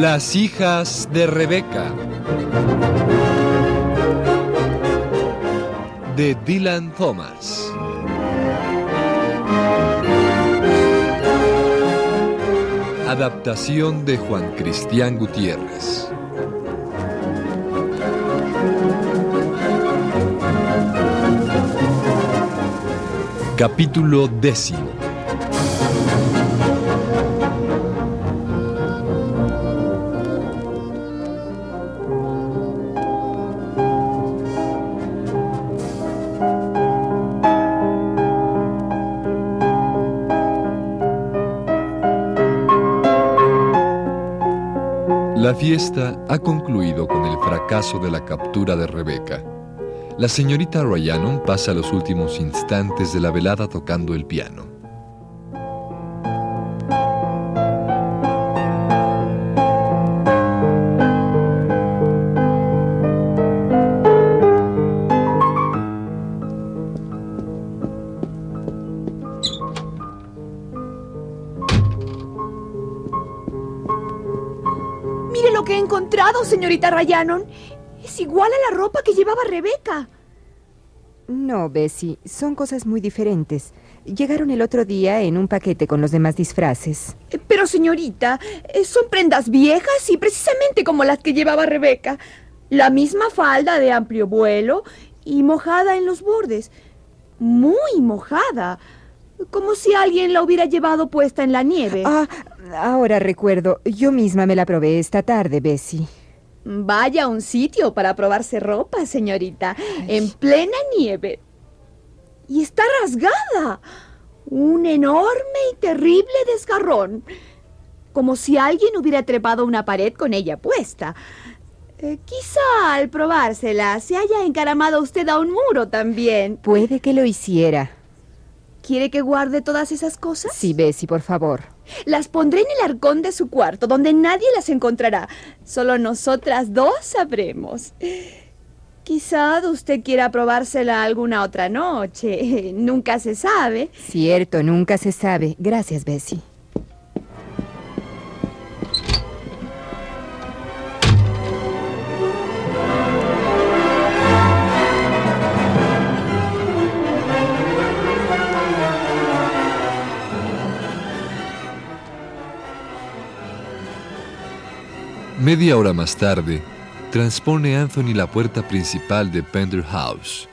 Las hijas de Rebeca. De Dylan Thomas. Adaptación de Juan Cristián Gutiérrez. Capítulo décimo. La fiesta ha concluido con el fracaso de la captura de Rebeca. La señorita Ryanon pasa los últimos instantes de la velada tocando el piano. Encontrado, señorita Ryanon. Es igual a la ropa que llevaba Rebeca. No, Bessie, son cosas muy diferentes. Llegaron el otro día en un paquete con los demás disfraces. Eh, Pero, señorita, eh, son prendas viejas y precisamente como las que llevaba Rebeca. La misma falda de amplio vuelo y mojada en los bordes. Muy mojada. Como si alguien la hubiera llevado puesta en la nieve. Ah, ahora recuerdo, yo misma me la probé esta tarde, Bessie. Vaya a un sitio para probarse ropa, señorita, en plena nieve. Y está rasgada. Un enorme y terrible desgarrón. Como si alguien hubiera trepado una pared con ella puesta. Eh, quizá al probársela se haya encaramado usted a un muro también. Puede que lo hiciera. ¿Quiere que guarde todas esas cosas? Sí, Bessie, por favor. Las pondré en el arcón de su cuarto, donde nadie las encontrará. Solo nosotras dos sabremos. Quizá usted quiera probársela alguna otra noche. Nunca se sabe. Cierto, nunca se sabe. Gracias, Bessie. Media hora más tarde, transpone Anthony la puerta principal de Pender House.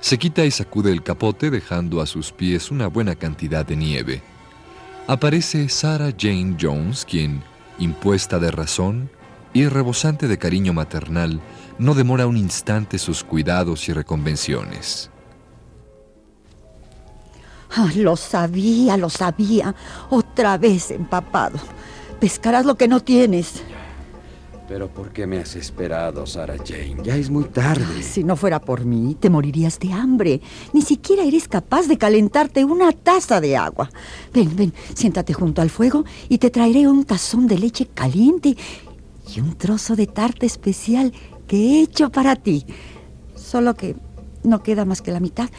Se quita y sacude el capote dejando a sus pies una buena cantidad de nieve. Aparece Sarah Jane Jones, quien, impuesta de razón y rebosante de cariño maternal, no demora un instante sus cuidados y reconvenciones. Ah, lo sabía, lo sabía. Otra vez empapado. Pescarás lo que no tienes. Pero ¿por qué me has esperado, Sarah Jane? Ya es muy tarde. Si no fuera por mí, te morirías de hambre. Ni siquiera eres capaz de calentarte una taza de agua. Ven, ven, siéntate junto al fuego y te traeré un tazón de leche caliente y un trozo de tarta especial que he hecho para ti. Solo que no queda más que la mitad.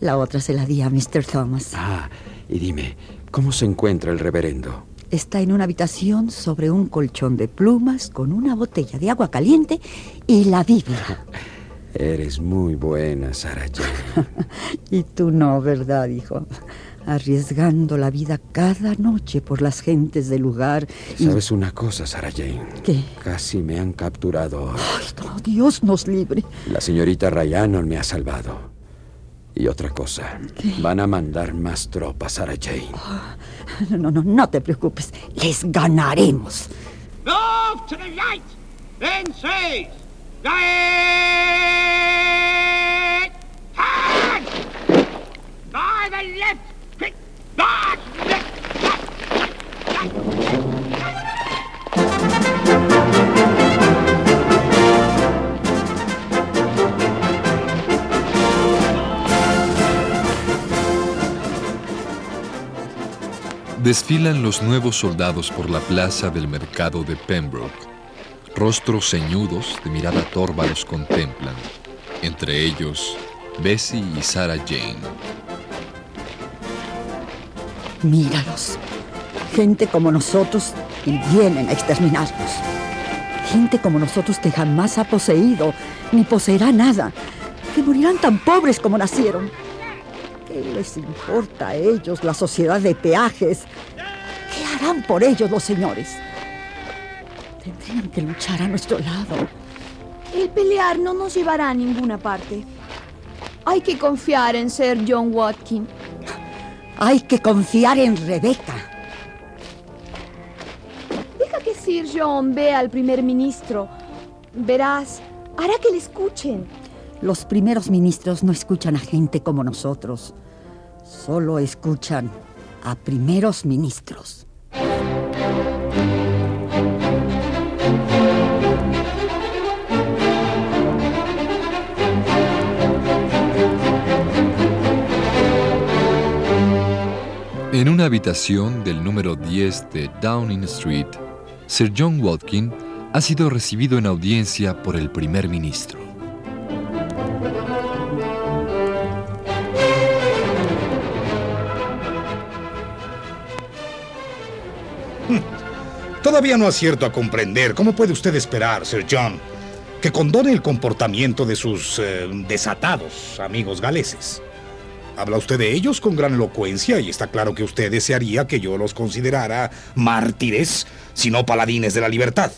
La otra se la di a Mr. Thomas. Ah, y dime, ¿cómo se encuentra el reverendo? Está en una habitación sobre un colchón de plumas con una botella de agua caliente y la Biblia. Eres muy buena, Sarah Jane. y tú no, ¿verdad, hijo? Arriesgando la vida cada noche por las gentes del lugar. y- ¿Sabes una cosa, Sarah Jane? ¿Qué? Casi me han capturado. hoy. Ay, no, Dios nos libre. La señorita Ryanon me ha salvado. Y otra cosa, van a mandar más tropas, Sarah Jane. No, no, no, no te preocupes. Les ganaremos. Move to the right, then. Right. Hand. By the left. Quick. Back. Left. Left. Left. Desfilan los nuevos soldados por la plaza del mercado de Pembroke. Rostros ceñudos de mirada torva los contemplan. Entre ellos, Bessie y Sarah Jane. Míralos. Gente como nosotros y vienen a exterminarnos. Gente como nosotros que jamás ha poseído ni poseerá nada. Que morirán tan pobres como nacieron. ¿Qué les importa a ellos la sociedad de peajes? ¿Qué harán por ellos los señores? Tendrían que luchar a nuestro lado. El pelear no nos llevará a ninguna parte. Hay que confiar en Sir John Watkin. Hay que confiar en Rebeca. Deja que Sir John vea al primer ministro. Verás, hará que le escuchen. Los primeros ministros no escuchan a gente como nosotros. Solo escuchan a primeros ministros. En una habitación del número 10 de Downing Street, Sir John Watkin ha sido recibido en audiencia por el primer ministro. Todavía no acierto a comprender cómo puede usted esperar, Sir John, que condone el comportamiento de sus eh, desatados amigos galeses. Habla usted de ellos con gran elocuencia y está claro que usted desearía que yo los considerara mártires, sino paladines de la libertad.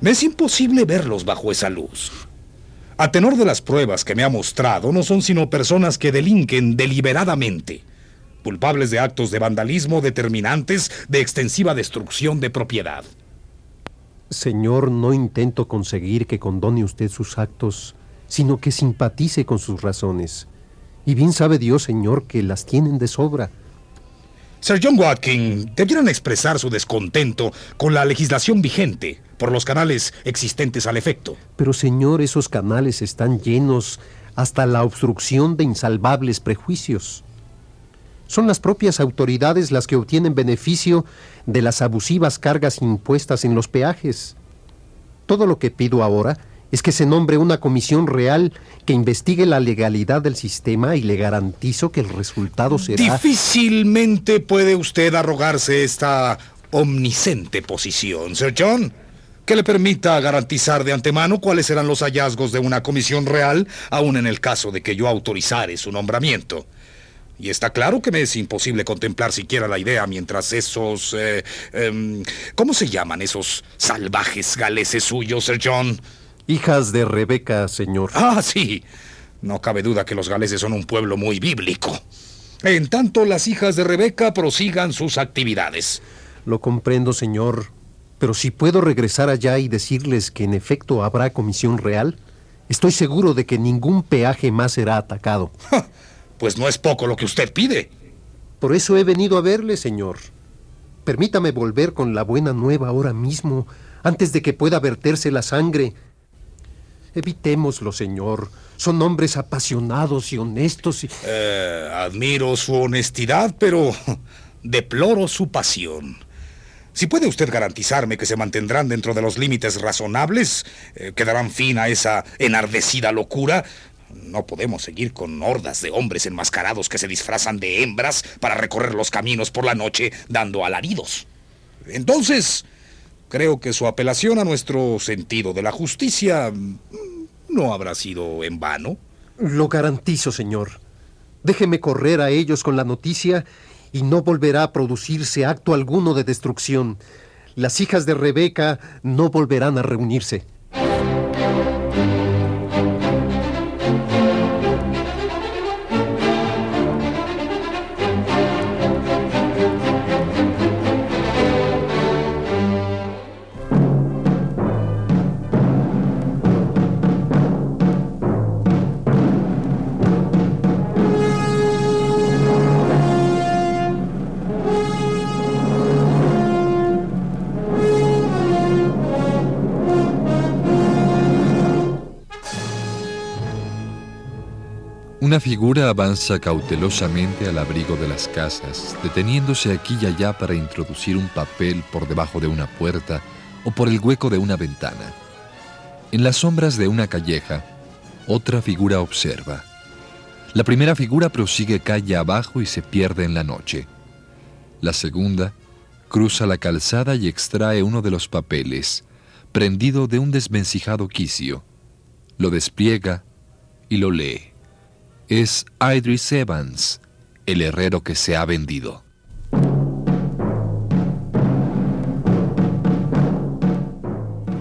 Me es imposible verlos bajo esa luz. A tenor de las pruebas que me ha mostrado, no son sino personas que delinquen deliberadamente, culpables de actos de vandalismo determinantes de extensiva destrucción de propiedad. Señor, no intento conseguir que condone usted sus actos, sino que simpatice con sus razones. Y bien sabe Dios, Señor, que las tienen de sobra. Sir John Watkin, debieran expresar su descontento con la legislación vigente por los canales existentes al efecto. Pero, Señor, esos canales están llenos hasta la obstrucción de insalvables prejuicios. Son las propias autoridades las que obtienen beneficio de las abusivas cargas impuestas en los peajes. Todo lo que pido ahora es que se nombre una comisión real que investigue la legalidad del sistema y le garantizo que el resultado será... Difícilmente puede usted arrogarse esta omnisciente posición, Sir John, que le permita garantizar de antemano cuáles serán los hallazgos de una comisión real, aun en el caso de que yo autorizare su nombramiento. Y está claro que me es imposible contemplar siquiera la idea mientras esos... eh, em, ¿Cómo se llaman esos salvajes galeses suyos, Sir John? Hijas de Rebeca, señor. Ah, sí. No cabe duda que los galeses son un pueblo muy bíblico. En tanto, las hijas de Rebeca prosigan sus actividades. Lo comprendo, señor. Pero si puedo regresar allá y decirles que en efecto habrá comisión real, estoy seguro de que ningún peaje más será atacado. Pues no es poco lo que usted pide. Por eso he venido a verle, señor. Permítame volver con la buena nueva ahora mismo, antes de que pueda verterse la sangre. Evitémoslo, señor. Son hombres apasionados y honestos y... Eh, admiro su honestidad, pero deploro su pasión. Si puede usted garantizarme que se mantendrán dentro de los límites razonables, eh, que darán fin a esa enardecida locura, no podemos seguir con hordas de hombres enmascarados que se disfrazan de hembras para recorrer los caminos por la noche dando alaridos. Entonces, creo que su apelación a nuestro sentido de la justicia mm, no habrá sido en vano. Lo garantizo, señor. Déjeme correr a ellos con la noticia y no volverá a producirse acto alguno de destrucción. Las hijas de Rebeca no volverán a reunirse. Una figura avanza cautelosamente al abrigo de las casas, deteniéndose aquí y allá para introducir un papel por debajo de una puerta o por el hueco de una ventana. En las sombras de una calleja, otra figura observa. La primera figura prosigue calle abajo y se pierde en la noche. La segunda cruza la calzada y extrae uno de los papeles, prendido de un desvencijado quicio. Lo despliega y lo lee. Es Idris Evans, el herrero que se ha vendido.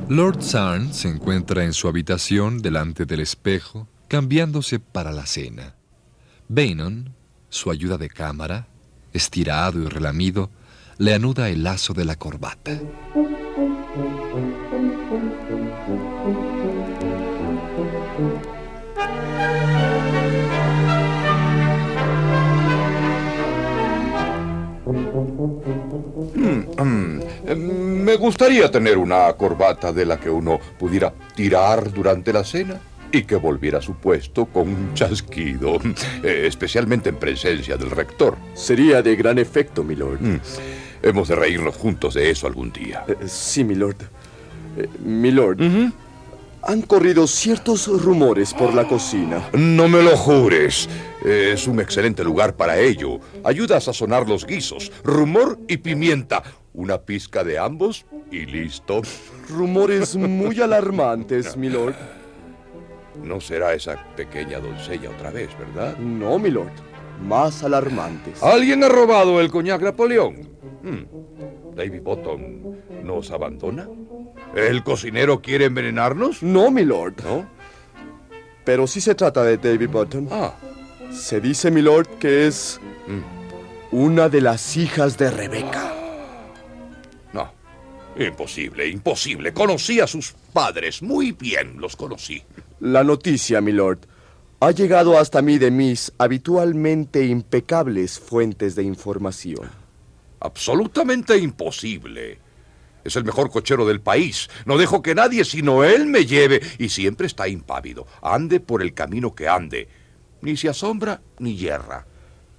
Lord Sarn se encuentra en su habitación delante del espejo, cambiándose para la cena. Bainon, su ayuda de cámara, estirado y relamido, le anuda el lazo de la corbata. Me gustaría tener una corbata de la que uno pudiera tirar durante la cena y que volviera a su puesto con un chasquido, eh, especialmente en presencia del rector. Sería de gran efecto, milord. Mm. Hemos de reírnos juntos de eso algún día. Eh, sí, milord. Eh, milord, han corrido ciertos rumores por la cocina. No me lo jures. Es un excelente lugar para ello. Ayuda a sazonar los guisos. Rumor y pimienta. Una pizca de ambos y listo. Rumores muy alarmantes, milord. No será esa pequeña doncella otra vez, ¿verdad? No, milord. Más alarmantes. ¿Alguien ha robado el coñac Napoleón? Hmm. ¿David Bottom nos abandona? ¿El cocinero quiere envenenarnos? No, milord. ¿No? Pero sí se trata de David Button. Ah. Se dice, milord, que es mm. una de las hijas de Rebeca. Imposible, imposible. Conocí a sus padres. Muy bien los conocí. La noticia, milord, ha llegado hasta mí de mis habitualmente impecables fuentes de información. Absolutamente imposible. Es el mejor cochero del país. No dejo que nadie sino él me lleve y siempre está impávido. Ande por el camino que ande. Ni se asombra ni yerra.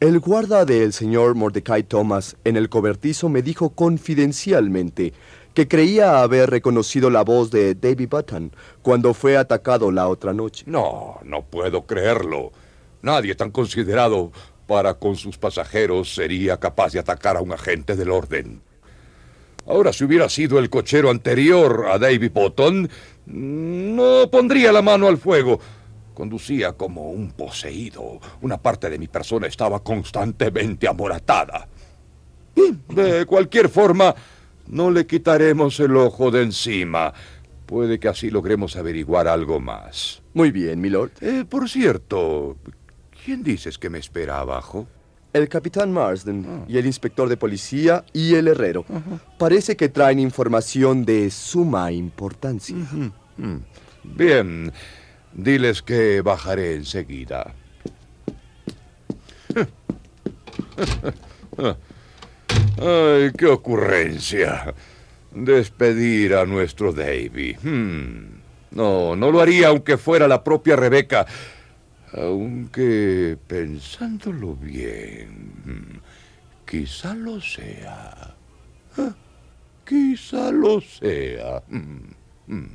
El guarda del señor Mordecai Thomas en el cobertizo me dijo confidencialmente que creía haber reconocido la voz de Davy Button cuando fue atacado la otra noche. No, no puedo creerlo. Nadie tan considerado para con sus pasajeros sería capaz de atacar a un agente del orden. Ahora, si hubiera sido el cochero anterior a David Button, no pondría la mano al fuego. Conducía como un poseído. Una parte de mi persona estaba constantemente amoratada. De cualquier forma, no le quitaremos el ojo de encima. Puede que así logremos averiguar algo más. Muy bien, milord. Eh, por cierto, ¿quién dices que me espera abajo? El capitán Marsden ah. y el inspector de policía y el herrero. Parece que traen información de suma importancia. Mm. Bien, diles que bajaré enseguida. Ay, qué ocurrencia. Despedir a nuestro Davy. Hmm. No, no lo haría aunque fuera la propia Rebeca. Aunque pensándolo bien, quizá lo sea. Ah, quizá lo sea. Mm, mm.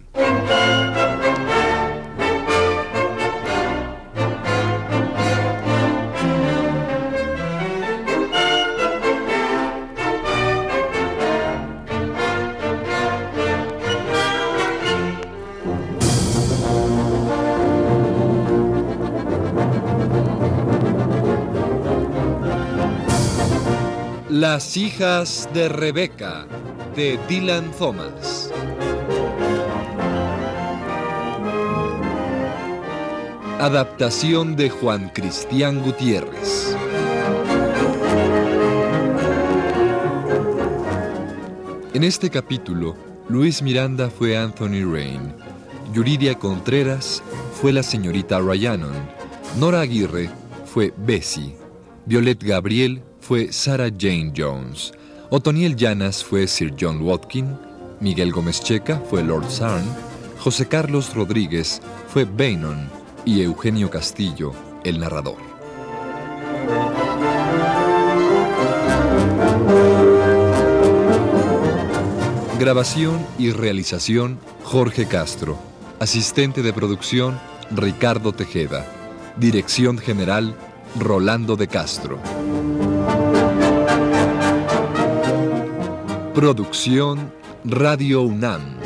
Las hijas de Rebeca, de Dylan Thomas. Adaptación de Juan Cristián Gutiérrez. En este capítulo, Luis Miranda fue Anthony Rain, Yuridia Contreras fue la señorita Ryanon, Nora Aguirre fue Bessie, Violet Gabriel fue Sarah Jane Jones, Otoniel Llanas fue Sir John Watkin, Miguel Gómez Checa fue Lord Sarn, José Carlos Rodríguez fue Bainon y Eugenio Castillo, el narrador. Grabación y realización Jorge Castro. Asistente de producción Ricardo Tejeda. Dirección general Rolando de Castro. Producción Radio UNAM.